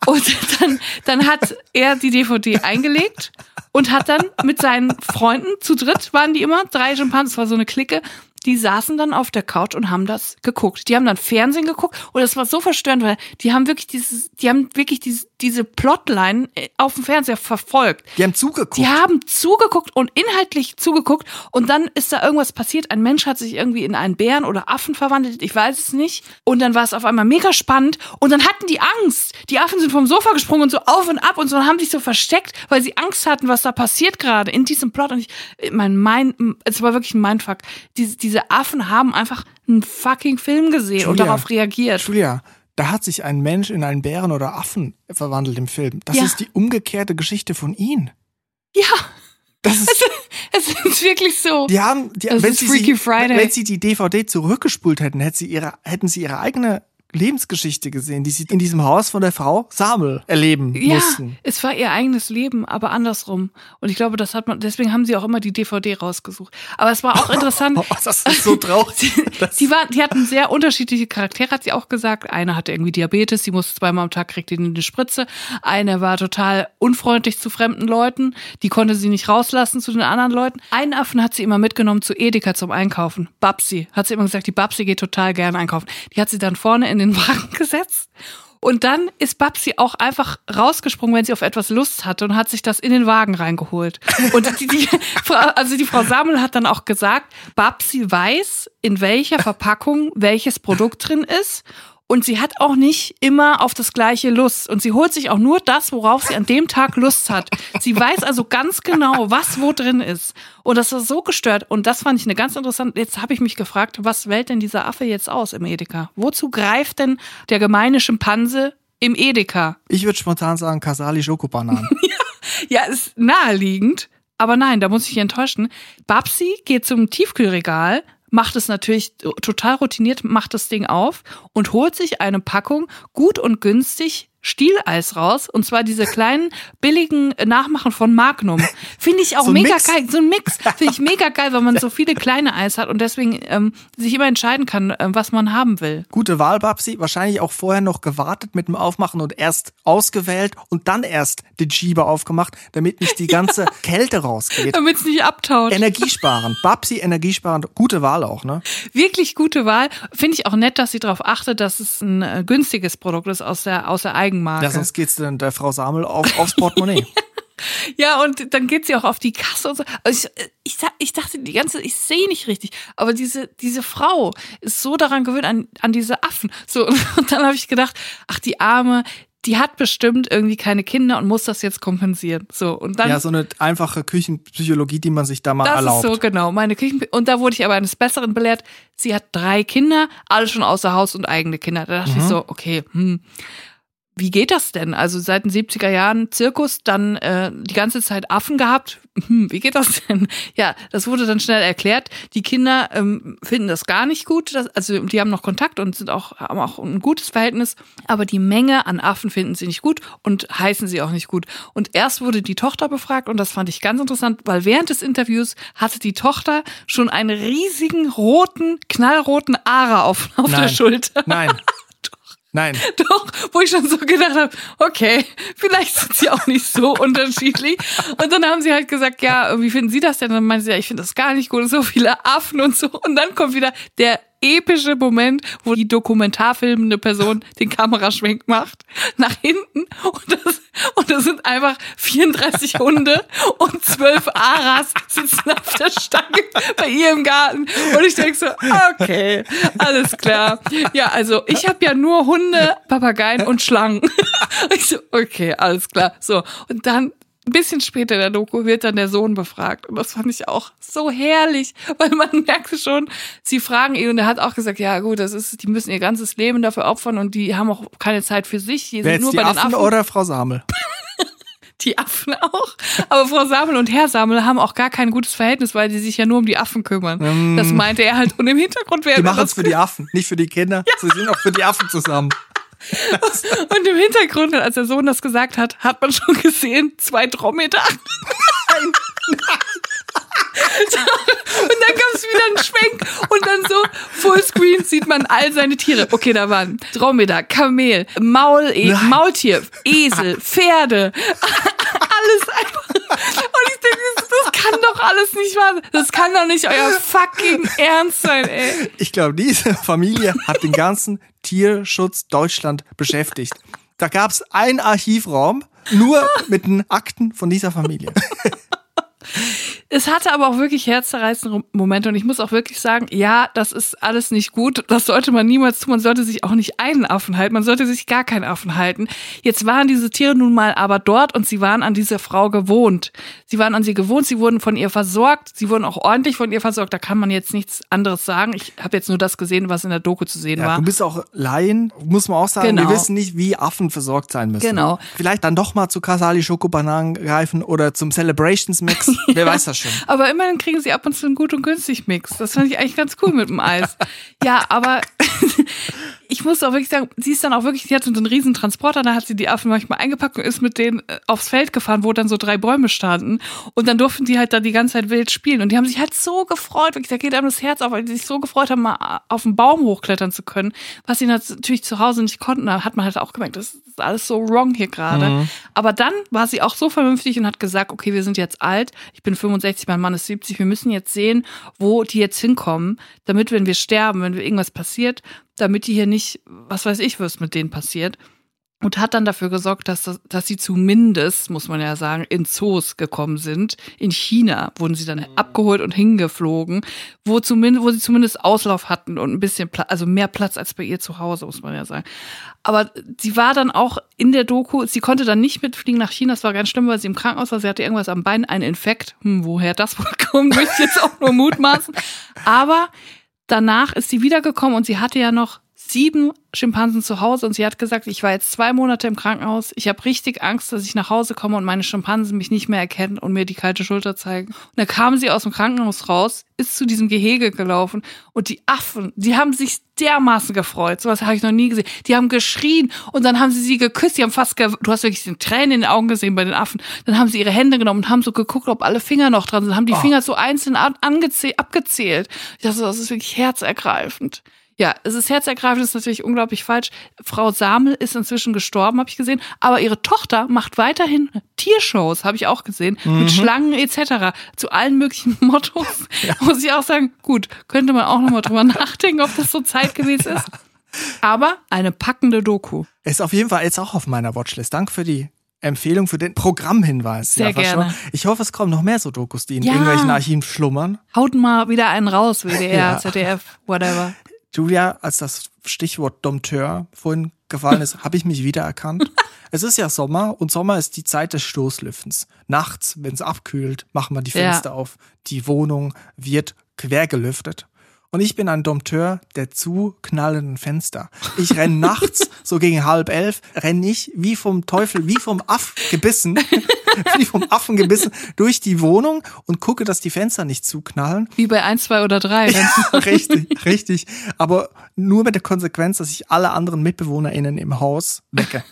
Und dann, dann hat er die DVD eingelegt und hat dann mit seinen Freunden, zu dritt waren die immer, drei Schimpansen, das war so eine Clique, die saßen dann auf der Couch und haben das geguckt. Die haben dann Fernsehen geguckt und das war so verstörend, weil die haben wirklich dieses, die haben wirklich diese, diese Plotline äh, auf dem Fernseher verfolgt. Die haben zugeguckt. Die haben zugeguckt und inhaltlich zugeguckt und dann ist da irgendwas passiert. Ein Mensch hat sich irgendwie in einen Bären oder Affen verwandelt, ich weiß es nicht. Und dann war es auf einmal mega spannend und dann hatten die Angst. Die Affen sind vom Sofa gesprungen und so auf und ab und so und haben sich so versteckt, weil sie Angst hatten, was da passiert gerade in diesem Plot. Und ich, mein, mein, es war wirklich ein Mindfuck. Diese, diese diese Affen haben einfach einen fucking Film gesehen Julia, und darauf reagiert. Julia, da hat sich ein Mensch in einen Bären oder Affen verwandelt im Film. Das Ja. ist die umgekehrte Geschichte von ihnen. Ja, Das ist, es ist wirklich so. die haben, die, wenn, ist sie wenn sie die DVD zurückgespult hätten, hätten sie ihre, hätten sie ihre eigene Lebensgeschichte gesehen, die sie in diesem Haus von der Frau Samel erleben Ja, mussten. es war ihr eigenes Leben, aber andersrum. Und ich glaube, das hat man, deswegen haben sie auch immer die DVD rausgesucht. Aber es war auch (laughs) interessant. Oh, das ist so traurig. (laughs) Das- Die, war, die hatten sehr unterschiedliche Charaktere, hat sie auch gesagt. Eine hatte irgendwie Diabetes, die musste zweimal am Tag kriegt die eine Spritze. Eine war total unfreundlich zu fremden Leuten, die konnte sie nicht rauslassen zu den anderen Leuten. Einen Affen hat sie immer mitgenommen zu Edeka zum Einkaufen. Babsi, hat sie immer gesagt, die Babsi geht total gern einkaufen. Die hat sie dann vorne in den Wagen (laughs) gesetzt. Und dann ist Babsi auch einfach rausgesprungen, wenn sie auf etwas Lust hatte und hat sich das in den Wagen reingeholt. Und die, die, (laughs) Frau- also die Frau Samuel hat dann auch gesagt, Babsi weiß, in welcher Verpackung welches Produkt drin ist. Und sie hat auch nicht immer auf das gleiche Lust. Und sie holt sich auch nur das, worauf sie an dem Tag Lust hat. Sie weiß also ganz genau, was wo drin ist. Und das war so gestört. Und das fand ich eine ganz interessante. Jetzt habe ich mich gefragt, was wählt denn dieser Affe jetzt aus im Edeka? Wozu greift denn der gemeine Schimpanse im Edeka? Ich würde spontan sagen, Casali Schokobananen. (laughs) Ja, ist naheliegend. Aber nein, da muss ich enttäuschen. Babsi geht zum Tiefkühlregal, macht es natürlich total routiniert, macht das Ding auf und holt sich eine Packung gut und günstig Stieleis raus. Und zwar diese kleinen, billigen Nachmachen von Magnum. Finde ich auch So mega Mix. geil. So ein Mix (laughs) finde ich mega geil, weil man so viele kleine Eis hat und deswegen ähm, sich immer entscheiden kann, ähm, was man haben will. Gute Wahl, Babsi. Wahrscheinlich auch vorher noch gewartet mit dem Aufmachen und erst ausgewählt und dann erst den Schieber aufgemacht, damit nicht die ganze (laughs) Kälte rausgeht. Damit es nicht abtaut. Energiesparend. Babsi energiesparend. Gute Wahl auch, ne? Wirklich gute Wahl. Finde ich auch nett, dass sie darauf achtet, dass es ein äh, günstiges Produkt ist aus der, aus der Eigenmarke. Ja, sonst geht's dann der Frau Samel auf, aufs Portemonnaie. (laughs) Ja, und dann geht sie auch auf die Kasse und so. Also ich, ich, sa- ich dachte die ganze, ich sehe nicht richtig, aber diese, diese Frau ist so daran gewöhnt an, an diese Affen. So, (laughs) und dann habe ich gedacht, ach, die Arme, die hat bestimmt irgendwie keine Kinder und muss das jetzt kompensieren. So, und dann. Ja, so eine einfache Küchenpsychologie, die man sich da mal das erlaubt. ist so, genau. Meine Küchen und da wurde ich aber eines Besseren belehrt. Sie hat drei Kinder, alle schon außer Haus und eigene Kinder. Da dachte ich Mhm. so, okay, hm. Wie geht das denn? Also seit den 70er Jahren Zirkus, dann äh, die ganze Zeit Affen gehabt. Hm, wie geht das denn? (laughs) Ja, das wurde dann schnell erklärt. Die Kinder ähm, finden das gar nicht gut. Das, also die haben noch Kontakt und sind auch, haben auch ein gutes Verhältnis. Aber die Menge an Affen finden sie nicht gut und heißen sie auch nicht gut. Und erst wurde die Tochter befragt und das fand ich ganz interessant, weil während des Interviews hatte die Tochter schon einen riesigen roten, knallroten Ara auf, auf der. Schulter. Nein. (laughs) Nein. (laughs) Doch, wo ich schon so gedacht habe, okay, vielleicht sind sie auch nicht so (laughs) unterschiedlich. Und dann haben sie halt gesagt, ja, wie finden Sie das denn? Und dann meinte sie, ja, ich finde das gar nicht gut, so viele Affen und so. Und dann kommt wieder der epische Moment, wo die dokumentarfilmende Person den Kameraschwenk macht, nach hinten und das, und das sind einfach 34 Hunde und 12 Aras sitzen auf der Stange bei ihr im Garten und ich denke so, okay, alles klar. Ja, also ich habe ja nur Hunde, Papageien und Schlangen. (laughs) Ich so, okay, alles klar. So, und dann ein bisschen später in der Doku wird dann der Sohn befragt. Und das fand ich auch so herrlich, (laughs) weil man merkte schon, sie fragen ihn und er hat auch gesagt, ja gut, das ist, die müssen ihr ganzes Leben dafür opfern und die haben auch keine Zeit für sich. Die Wer sind nur die bei Affen Affen. oder Frau Samel? (laughs) Die Affen auch. Aber Frau Samel und Herr Samel haben auch gar kein gutes Verhältnis, weil die sich ja nur um die Affen kümmern. Das meinte er halt. Und im Hintergrund wäre Die machen es für die (laughs) Affen, nicht für die Kinder. Sie sind auch für die Affen zusammen. (laughs) Und im Hintergrund, als der Sohn das gesagt hat, hat man schon gesehen, zwei Dromedar. So, (laughs) (laughs) und dann gab es wieder einen Schwenk und dann so Fullscreen sieht man all seine Tiere. Okay, da waren Dromedar, Kamel, Maul, e Nein. Maultier, Esel, Pferde, alles einfach. Und ich denke, das, das kann doch alles nicht wahr sein. Das kann doch nicht euer fucking Ernst sein, ey. Ich glaube, diese Familie hat den ganzen Tierschutz Deutschland beschäftigt. Da gab es einen Archivraum nur mit den Akten von dieser Familie. Es hatte aber auch wirklich herzzerreißende Momente und ich muss auch wirklich sagen, ja, das ist alles nicht gut. Das sollte man niemals tun. Man sollte sich auch nicht einen Affen halten. Man sollte sich gar keinen Affen halten. Jetzt waren diese Tiere nun mal aber dort und sie waren an dieser Frau gewohnt. Sie waren an sie gewohnt. Sie wurden von ihr versorgt. Sie wurden auch ordentlich von ihr versorgt. Da kann man jetzt nichts anderes sagen. Ich habe jetzt nur das gesehen, was in der Doku zu sehen Ja, war. du bist auch Laien, muss man auch sagen. Genau. Wir wissen nicht, wie Affen versorgt sein müssen. Genau. Vielleicht dann doch mal zu Casali Schokobananen greifen oder zum Celebrations Mix. (laughs) Wer weiß das schon. Aber immerhin kriegen sie ab und zu einen gut und günstig Mix. Das fand ich eigentlich ganz cool mit dem Eis. Ja, aber ich muss auch wirklich sagen, sie ist dann auch wirklich, sie hatte so einen riesen Transporter, da hat sie die Affen manchmal eingepackt und ist mit denen äh, aufs Feld gefahren, wo dann so drei Bäume standen. Und dann durften die halt da die ganze Zeit wild spielen. Und die haben sich halt so gefreut, wirklich, da geht einem das Herz auf, weil die sich so gefreut haben, mal auf den Baum hochklettern zu können, was sie natürlich zu Hause nicht konnten. Da hat man halt auch gemerkt, das ist alles so wrong hier gerade. Aber dann war sie auch so vernünftig und hat gesagt, okay, wir sind jetzt alt, ich bin 65, mein Mann ist 70, wir müssen jetzt sehen, wo die jetzt hinkommen, damit, wenn wir sterben, wenn irgendwas passiert, damit die hier nicht, was weiß ich, was mit denen passiert. Und hat dann dafür gesorgt, dass, das- dass sie zumindest, muss man ja sagen, in Zoos gekommen sind. In China wurden sie dann abgeholt und hingeflogen, wo, zumindest, wo sie zumindest Auslauf hatten und ein bisschen Platz, also mehr Platz als bei ihr zu Hause, muss man ja sagen. Aber sie war dann auch in der Doku, sie konnte dann nicht mitfliegen nach China, das war ganz schlimm, weil sie im Krankenhaus war, sie hatte irgendwas am Bein, einen Infekt. Hm, woher das wohl (laughs) kommt, möchte ich jetzt auch nur mutmaßen. Aber danach ist sie wiedergekommen und sie hatte ja noch sieben Schimpansen zu Hause und sie hat gesagt, ich war jetzt zwei Monate im Krankenhaus, ich habe richtig Angst, dass ich nach Hause komme und meine Schimpansen mich nicht mehr erkennen und mir die kalte Schulter zeigen. Und dann kam sie aus dem Krankenhaus raus, ist zu diesem Gehege gelaufen und die Affen, die haben sich dermaßen gefreut, sowas habe ich noch nie gesehen. Die haben geschrien und dann haben sie sie geküsst, die haben fast, ge du hast wirklich den Tränen in den Augen gesehen bei den Affen. Dann haben sie ihre Hände genommen und haben so geguckt, ob alle Finger noch dran sind, haben die Finger so einzeln abgezählt. Ich dachte, das ist wirklich herzergreifend. Ja, es ist herzergreifend, ist natürlich unglaublich falsch. Frau Samel ist inzwischen gestorben, habe ich gesehen, aber ihre Tochter macht weiterhin Tiershows, habe ich auch gesehen, mit Schlangen etc. zu allen möglichen (laughs) Mottos. Muss ich auch sagen, gut, könnte man auch nochmal drüber (laughs) nachdenken, ob das so zeitgemäß ist. Aber eine packende Doku. Ist auf jeden Fall jetzt auch auf meiner Watchlist. Danke für die Empfehlung, für den Programmhinweis. Sehr Jaffa gerne. Schon. Ich hoffe, es kommen noch mehr so Dokus, die in Ja. irgendwelchen Archiven schlummern. Haut mal wieder einen raus, WDR, Ja. ZDF, whatever. Julia, als das Stichwort Dompteur vorhin gefallen ist, habe ich mich wiedererkannt. (laughs) Es ist ja Sommer und Sommer ist die Zeit des Stoßlüftens. Nachts, wenn es abkühlt, machen wir die Ja. Fenster auf. Die Wohnung wird quer gelüftet. Und ich bin ein Dompteur der zu knallenden Fenster. Ich renn (laughs) nachts, so gegen halb elf, renn ich wie vom Teufel, wie vom Aff gebissen, (laughs) wie vom Affen gebissen durch die Wohnung und gucke, dass die Fenster nicht zuknallen. Wie bei eins, zwei oder drei. (laughs) richtig, richtig. Aber nur mit der Konsequenz, dass ich alle anderen MitbewohnerInnen im Haus wecke.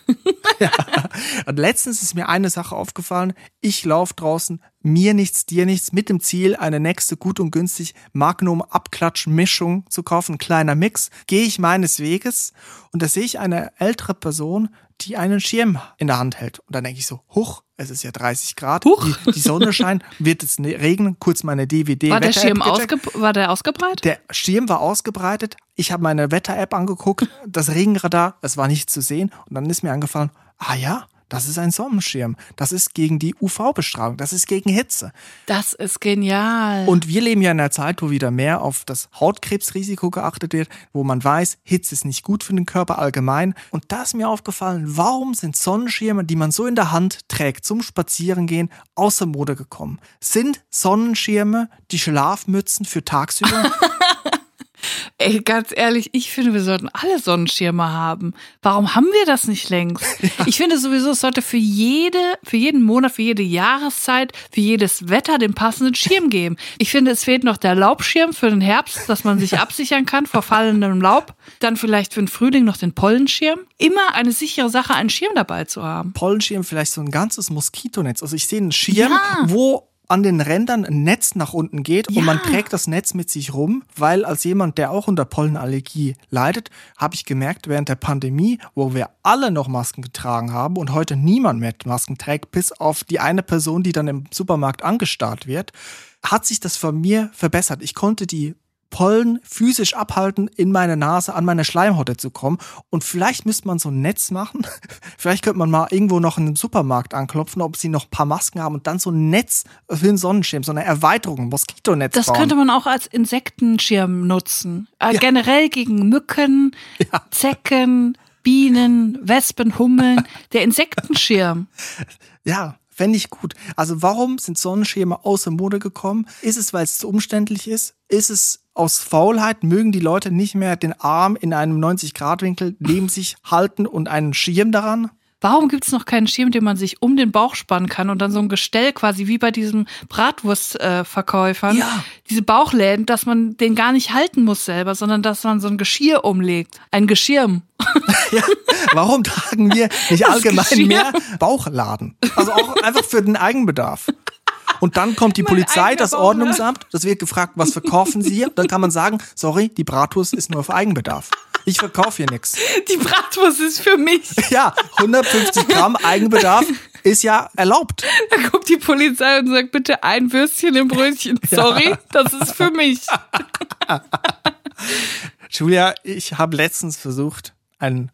Ja. (laughs) Und letztens ist mir eine Sache aufgefallen. Ich laufe draußen, mir nichts, dir nichts, mit dem Ziel, eine nächste gut und günstig Magnum-Abklatsch-Mischung zu kaufen, ein kleiner Mix. Gehe ich meines Weges und da sehe ich eine ältere Person, die einen Schirm in der Hand hält. Und dann denke ich so, huch, es ist ja 30 Grad, Huch. Die, die Sonne scheint, wird es ne- regnen, kurz meine DVD. War der Schirm ausge war der ausgebreitet? Der Schirm war ausgebreitet. Ich habe meine Wetter-App angeguckt, das Regenradar, es war nicht zu sehen. Und dann ist mir angefallen, ah ja, das ist ein Sonnenschirm. Das ist gegen die UV-Bestrahlung, das ist gegen Hitze. Das ist genial. Und wir leben ja in einer Zeit, wo wieder mehr auf das Hautkrebsrisiko geachtet wird, wo man weiß, Hitze ist nicht gut für den Körper allgemein. Und da ist mir aufgefallen, warum sind Sonnenschirme, die man so in der Hand trägt zum Spazierengehen, außer Mode gekommen? Sind Sonnenschirme die Schlafmützen für tagsüber? (laughs) Ey, ganz ehrlich, ich finde, wir sollten alle Sonnenschirme haben. Warum haben wir das nicht längst? Ich finde sowieso, es sollte für jede, für jeden Monat, für jede Jahreszeit, für jedes Wetter den passenden Schirm geben. Ich finde, es fehlt noch der Laubschirm für den Herbst, dass man sich (laughs) absichern kann vor fallendem Laub. Dann vielleicht für den Frühling noch den Pollenschirm. Immer eine sichere Sache, einen Schirm dabei zu haben. Pollenschirm, vielleicht so ein ganzes Moskitonetz. Also ich sehe einen Schirm, Ja. wo an den Rändern ein Netz nach unten geht und Ja. man trägt das Netz mit sich rum, weil als jemand, der auch unter Pollenallergie leidet, habe ich gemerkt, während der Pandemie, wo wir alle noch Masken getragen haben und heute niemand mehr Masken trägt, bis auf die eine Person, die dann im Supermarkt angestarrt wird, hat sich das von mir verbessert. Ich konnte die Pollen physisch abhalten, in meine Nase, an meine Schleimhäute zu kommen. Und vielleicht müsste man so ein Netz machen. (laughs) vielleicht könnte man mal irgendwo noch in den Supermarkt anklopfen, ob sie noch ein paar Masken haben und dann so ein Netz für den Sonnenschirm, so eine Erweiterung, ein Moskitonetz Das bauen. könnte man auch als Insektenschirm nutzen. Äh, Generell gegen Mücken, (laughs) Zecken, Bienen, Wespen, Hummeln. Der Insektenschirm. Ja, fände ich gut. Also warum sind Sonnenschirme außer Mode gekommen? Ist es, weil es zu umständlich ist? Ist es aus Faulheit? Mögen die Leute nicht mehr den Arm in einem 90-Grad-Winkel neben sich halten und einen Schirm daran? Warum gibt's noch keinen Schirm, den man sich um den Bauch spannen kann und dann so ein Gestell quasi wie bei diesem Bratwurstverkäufern, Ja. diese Bauchläden, dass man den gar nicht halten muss selber, sondern dass man so ein Geschirr umlegt. Ein Geschirm. (laughs) Ja, warum tragen wir nicht Das allgemein Geschirr. mehr Bauchladen? Also auch einfach für den Eigenbedarf. Und dann kommt die Polizei, das. Ordnungsamt, das wird gefragt, was verkaufen Sie hier? Dann kann man sagen, sorry, die Bratwurst ist nur für Eigenbedarf. Ich verkaufe hier nichts. (laughs) Die Bratwurst ist für mich. (laughs) Ja, 150 Gramm Eigenbedarf (laughs) ist ja erlaubt. Da kommt die Polizei und sagt, bitte ein Würstchen im Brötchen. Sorry, das ist für mich. Julia, ich habe letztens versucht, einen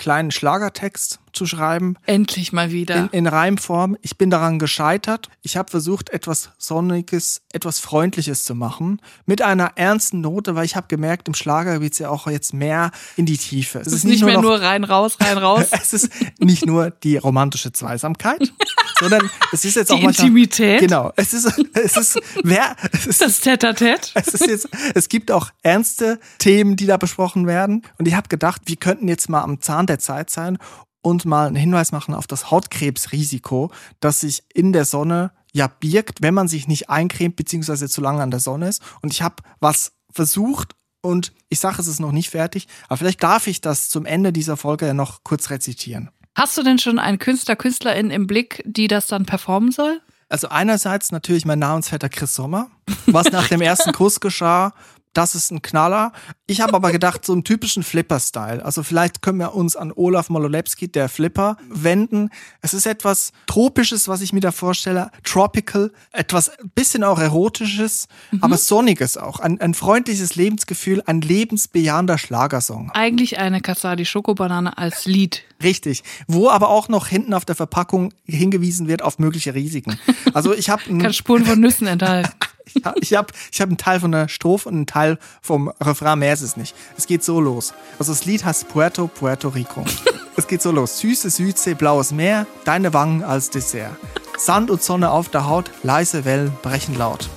kleinen Schlagertext zu schreiben Endlich mal wieder. in, in Reimform. Ich bin daran gescheitert. Ich habe versucht, etwas Sonniges, etwas Freundliches zu machen. Mit einer ernsten Note, weil ich habe gemerkt, im Schlager wird es ja auch jetzt mehr in die Tiefe. Es es ist nicht mehr noch- nur rein, raus, rein, raus. (laughs) es ist nicht nur die romantische Zweisamkeit, (laughs) sondern es ist jetzt Die auch manchmal, Intimität. Genau. Es ist, es ist, wer, es ist Das Tete-a-Tete. (laughs) es ist jetzt, es gibt auch ernste Themen, die da besprochen werden. Und ich habe gedacht, wir könnten jetzt mal am Zahn der Zeit sein und mal einen Hinweis machen auf das Hautkrebsrisiko, das sich in der Sonne ja birgt, wenn man sich nicht eincremt beziehungsweise zu lange an der Sonne ist. Und ich habe was versucht und ich sage, es ist noch nicht fertig, aber vielleicht darf ich das zum Ende dieser Folge ja noch kurz rezitieren. Hast du denn schon einen Künstler, Künstlerin im Blick, die das dann performen soll? Also einerseits natürlich mein Namensvetter Chris Sommer, was nach dem ersten Kuss geschah. Das ist ein Knaller. Ich habe aber gedacht, so einen typischen Flipper-Style. Also vielleicht können wir uns an Olaf Mololepski, der Flipper, wenden. Es ist etwas Tropisches, was ich mir da vorstelle. Tropical. Etwas bisschen auch Erotisches, aber Sonniges auch. Ein, ein freundliches Lebensgefühl, ein lebensbejahender Schlagersong. Eigentlich eine Casadi Schokobanane als Lied. Richtig. Wo aber auch noch hinten auf der Verpackung hingewiesen wird auf mögliche Risiken. Also ich habe (laughs) Kann Spuren von Nüssen enthalten. (laughs) Ich habe ich hab einen Teil von der Strophe und einen Teil vom Refrain, mehr ist es nicht. Es geht so los. Also das Lied heißt Puerto, Puerto Rico. (laughs) es geht so los. Süße Südsee, blaues Meer, deine Wangen als Dessert. Sand und Sonne auf der Haut, leise Wellen brechen laut.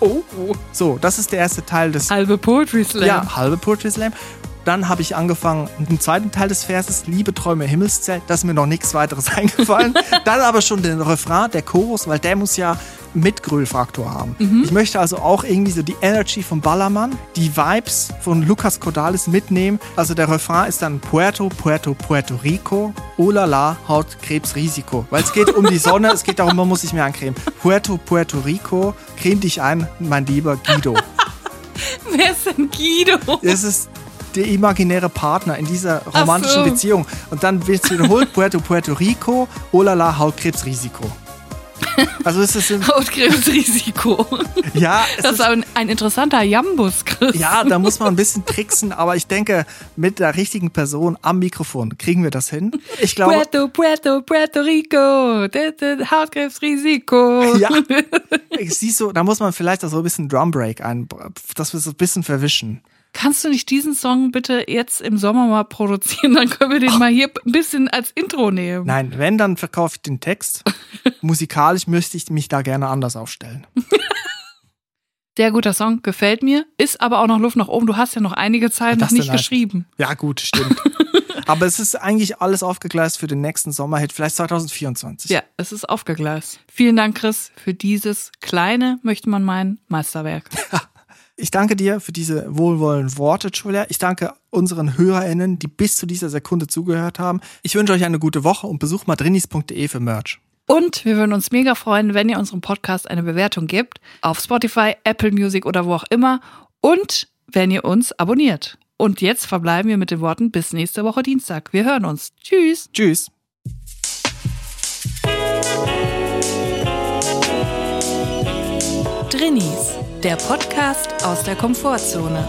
Oh. So, das ist der erste Teil des Halbe Poetry Slam. ja, halbe Poetry Slam. Dann habe ich angefangen mit dem zweiten Teil des Verses, Liebe, Träume, Himmelszelt. Da ist mir noch nichts weiteres (laughs) eingefallen. (laughs) Dann aber schon den Refrain, der Chorus, weil der muss ja Mitgrölfaktor haben. Ich möchte also auch irgendwie so die Energy von Ballermann, die Vibes von Lucas Cordalis mitnehmen. Also der Refrain ist dann Puerto, Puerto, Puerto Rico, oh la la, Hautkrebsrisiko. Weil es geht um die Sonne, es geht darum, man muss sich mehr eincremen. Puerto, Puerto Rico, creme dich ein, mein lieber Guido. (laughs) Wer ist denn Guido? Es ist der imaginäre Partner in dieser romantischen so. Beziehung. Und dann wird es wiederholt, Puerto, Puerto Rico, oh la la, Hautkrebsrisiko. (laughs) Also es ist, ein- Hautkrebsrisiko. ja, es Das ist ein, ein interessanter Jambus, Chris. ja, da muss man ein bisschen tricksen, aber ich denke, mit der richtigen Person am Mikrofon kriegen wir das hin. Ich glaube, Puerto, Puerto, Puerto Rico. Hautkrebsrisiko. ja, ich siehst so, da muss man vielleicht auch so ein bisschen Drumbreak ein, dass wir so ein bisschen verwischen. Kannst du nicht diesen Song bitte jetzt im Sommer mal produzieren? Dann können wir den mal hier ein bisschen als Intro nehmen. Nein, wenn, dann verkaufe ich den Text. (laughs) Musikalisch müsste ich mich da gerne anders aufstellen. (laughs) Sehr guter Song, gefällt mir. Ist aber auch noch Luft nach oben. Du hast ja noch einige Zeilen noch nicht halt? geschrieben. Ja, gut, stimmt. (laughs) Aber es ist eigentlich alles aufgegleist für den nächsten Sommerhit, vielleicht 2024. Ja, es ist aufgegleist. Vielen Dank, Chris, für dieses kleine, möchte man meinen, Meisterwerk. Ich danke dir für diese wohlwollenden Worte, Julia. Ich danke unseren HörerInnen, die bis zu dieser Sekunde zugehört haben. Ich wünsche euch eine gute Woche und besucht madrinis.de für Merch. Und wir würden uns mega freuen, wenn ihr unserem Podcast eine Bewertung gebt. Auf Spotify, Apple Music oder wo auch immer. Und wenn ihr uns abonniert. Und jetzt verbleiben wir mit den Worten bis nächste Woche Dienstag. Wir hören uns. Tschüss. Tschüss. Drinnies. Der Podcast aus der Komfortzone.